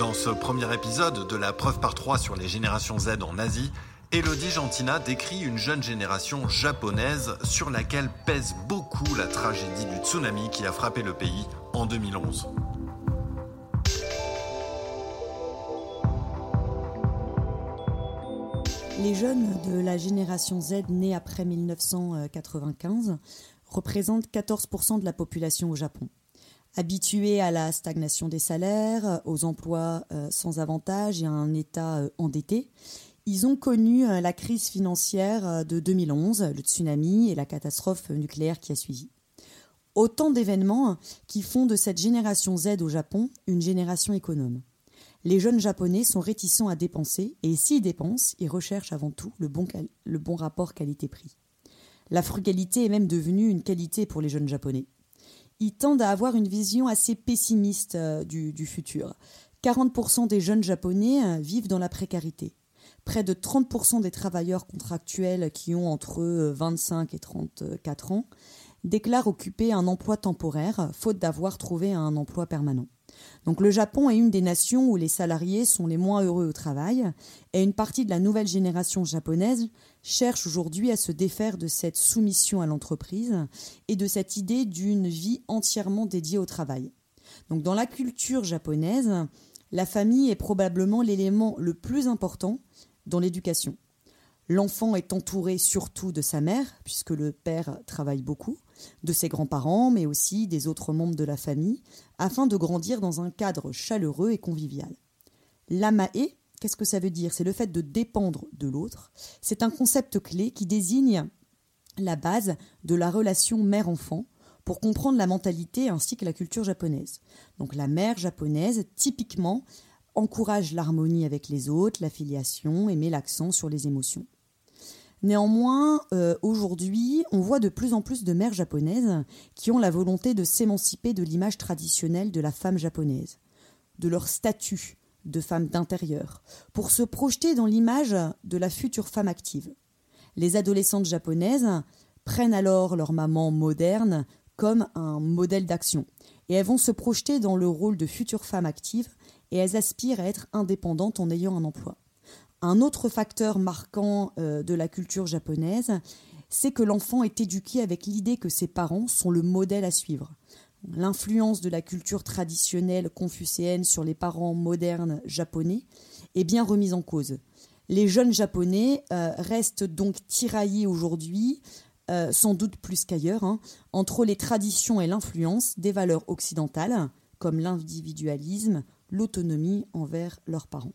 Dans ce premier épisode de la preuve par trois sur les générations Z en Asie, Elodie Gentina décrit une jeune génération japonaise sur laquelle pèse beaucoup la tragédie du tsunami qui a frappé le pays en 2011. Les jeunes de la génération Z née après 1995 représentent 14% de la population au Japon. Habitués à la stagnation des salaires, aux emplois euh, sans avantage et à un État euh, endetté, ils ont connu euh, la crise financière de 2011, le tsunami et la catastrophe nucléaire qui a suivi. Autant d'événements qui font de cette génération Z au Japon une génération économe les jeunes Japonais sont réticents à dépenser et s'ils dépensent, ils recherchent avant tout le bon, le bon rapport qualité-prix. La frugalité est même devenue une qualité pour les jeunes Japonais. Ils tendent à avoir une vision assez pessimiste euh, du, futur. 40% des jeunes Japonais euh, vivent dans la précarité. Près de 30% des travailleurs contractuels qui ont entre 25 et 34 ans déclarent occuper un emploi temporaire, faute d'avoir trouvé un emploi permanent. Donc le Japon est une des nations où les salariés sont les moins heureux au travail, et une partie de la nouvelle génération japonaise cherche aujourd'hui à se défaire de cette soumission à l'entreprise et de cette idée d'une vie entièrement dédiée au travail. Donc dans la culture japonaise, la famille est probablement l'élément le plus important dans l'éducation. L'enfant est entouré surtout de sa mère, puisque le père travaille beaucoup, de ses grands-parents, mais aussi des autres membres de la famille, afin de grandir dans un cadre chaleureux et convivial. L'amae, qu'est-ce que ça veut dire? C'est le fait de dépendre de l'autre. C'est un concept clé qui désigne la base de la relation mère-enfant pour comprendre la mentalité ainsi que la culture japonaise. Donc la mère japonaise, typiquement, encourage l'harmonie avec les autres, la filiation et met l'accent sur les émotions. Néanmoins, euh, aujourd'hui, on voit de plus en plus de mères japonaises qui ont la volonté de s'émanciper de l'image traditionnelle de la femme japonaise, de leur statut de femme d'intérieur, pour se projeter dans l'image de la future femme active. Les adolescentes japonaises prennent alors leur maman moderne comme un modèle d'action, et elles vont se projeter dans le rôle de future femme active, et elles aspirent à être indépendantes en ayant un emploi. Un autre facteur marquant euh, de la culture japonaise, c'est que l'enfant est éduqué avec l'idée que ses parents sont le modèle à suivre. L'influence de la culture traditionnelle confucéenne sur les parents modernes japonais est bien remise en cause. Les jeunes japonais euh, restent donc tiraillés aujourd'hui, euh, sans doute plus qu'ailleurs, hein, entre les traditions et l'influence des valeurs occidentales, comme l'individualisme, l'autonomie envers leurs parents.